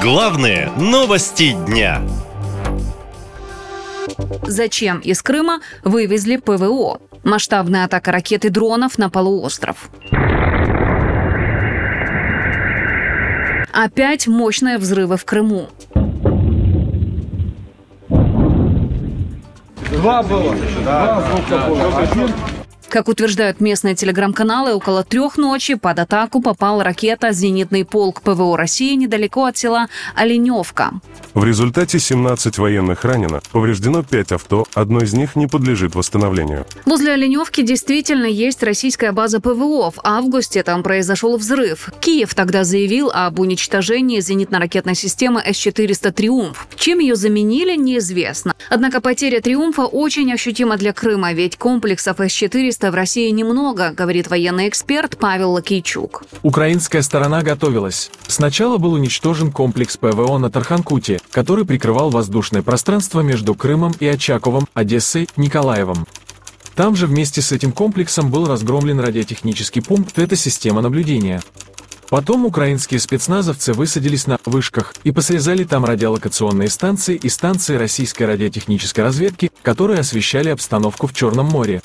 Главные новости дня. Зачем из Крыма вывезли ПВО? Масштабная атака ракет и дронов на полуостров. Опять мощные взрывы в Крыму. Два было. Два звука было. Один Как утверждают местные телеграм-каналы, около трех ночи под атаку попал ракета «Зенитный полк ПВО России» недалеко от села Оленевка. В результате 17 военных ранено, повреждено 5 авто, одно из них не подлежит восстановлению. Возле Оленевки действительно есть российская база ПВО. В августе там произошел взрыв. Киев тогда заявил об уничтожении зенитно-ракетной системы С-400 «Триумф». Чем ее заменили, неизвестно. Однако потеря «Триумфа» очень ощутима для Крыма, ведь комплексов С-400 в России немного, говорит военный эксперт Павел Лакейчук. Украинская сторона готовилась. Сначала был уничтожен комплекс ПВО на Тарханкуте, который прикрывал воздушное пространство между Крымом и Очаковым, Одессой, Николаевым. Там же вместе с этим комплексом был разгромлен радиотехнический пункт, это система наблюдения. Потом украинские спецназовцы высадились на вышках и посрезали там радиолокационные станции и станции российской радиотехнической разведки, которые освещали обстановку в Черном море.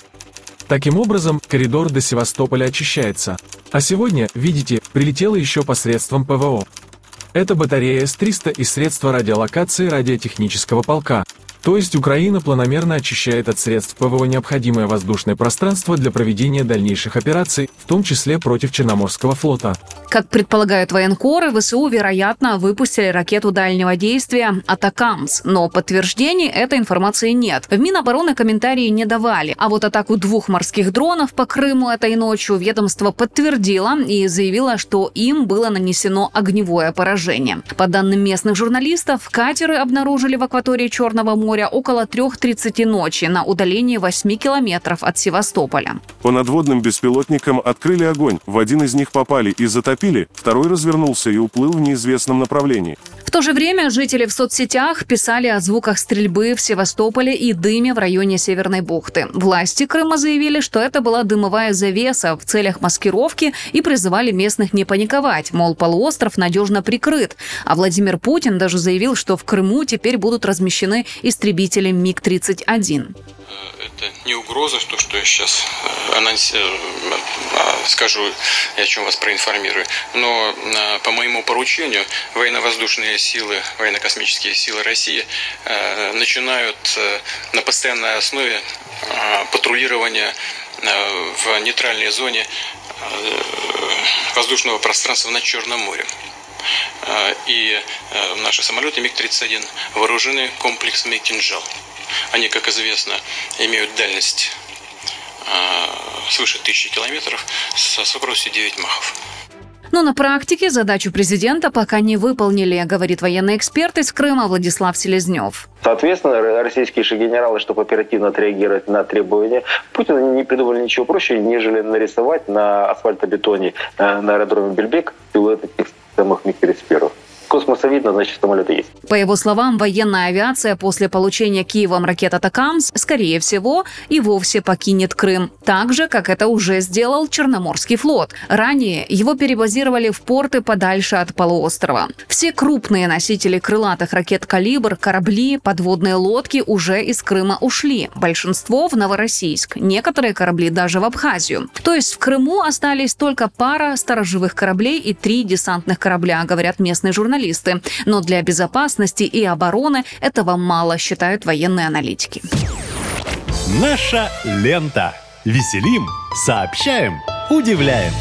Таким образом, коридор до Севастополя очищается. А сегодня, видите, прилетело еще посредством ПВО. Это батарея С-300 и средства радиолокации радиотехнического полка. То есть Украина планомерно очищает от средств ПВО необходимое воздушное пространство для проведения дальнейших операций, в том числе против Черноморского флота. Как предполагают военкоры, ВСУ, вероятно, выпустили ракету дальнего действия «Атакамс», но подтверждений этой информации нет. В Минобороны комментарии не давали, а вот атаку двух морских дронов по Крыму этой ночью ведомство подтвердило и заявило, что им было нанесено огневое поражение. По данным местных журналистов, катеры обнаружили в акватории Черного моря около 3.30 ночи на удалении 8 километров от Севастополя. По надводным беспилотникам открыли огонь, в один из них попали и затопили, второй развернулся и уплыл в неизвестном направлении. То же время жители в соцсетях писали о звуках стрельбы в Севастополе и дыме в районе Северной бухты. Власти Крыма заявили, что это была дымовая завеса в целях маскировки и призывали местных не паниковать, мол, полуостров надежно прикрыт. А Владимир Путин даже заявил, что в Крыму теперь будут размещены истребители МиГ-31 это не угроза, то, что я сейчас э, анонс... Э, скажу, и о чем вас проинформирую. Но э, по моему поручению военно-воздушные силы, военно-космические силы России начинают на постоянной основе патрулирование в нейтральной зоне воздушного пространства над Черным морем. И наши самолеты МиГ-31 вооружены комплексами «Кинжал». Они, как известно, имеют дальность э, свыше тысячи километров со скоростью 9 махов. Но на практике задачу президента пока не выполнили, говорит военный эксперт из Крыма Владислав Селезнев. Соответственно, российские же генералы, чтобы оперативно отреагировать на требования Путина, не придумали ничего проще, нежели нарисовать на асфальтобетоне э, на аэродроме Бельбек силуэты этих самых миг-31 космоса видно, значит, самолеты есть. По его словам, военная авиация после получения Киевом ракет «Атакамс», скорее всего, и вовсе покинет Крым. Так же, как это уже сделал Черноморский флот. Ранее его перебазировали в порты подальше от полуострова. Все крупные носители крылатых ракет «Калибр», корабли, подводные лодки уже из Крыма ушли. Большинство в Новороссийск. Некоторые корабли даже в Абхазию. То есть в Крыму остались только пара сторожевых кораблей и три десантных корабля, говорят местные журналисты журналисты. Но для безопасности и обороны этого мало, считают военные аналитики. Наша лента. Веселим, сообщаем, удивляем.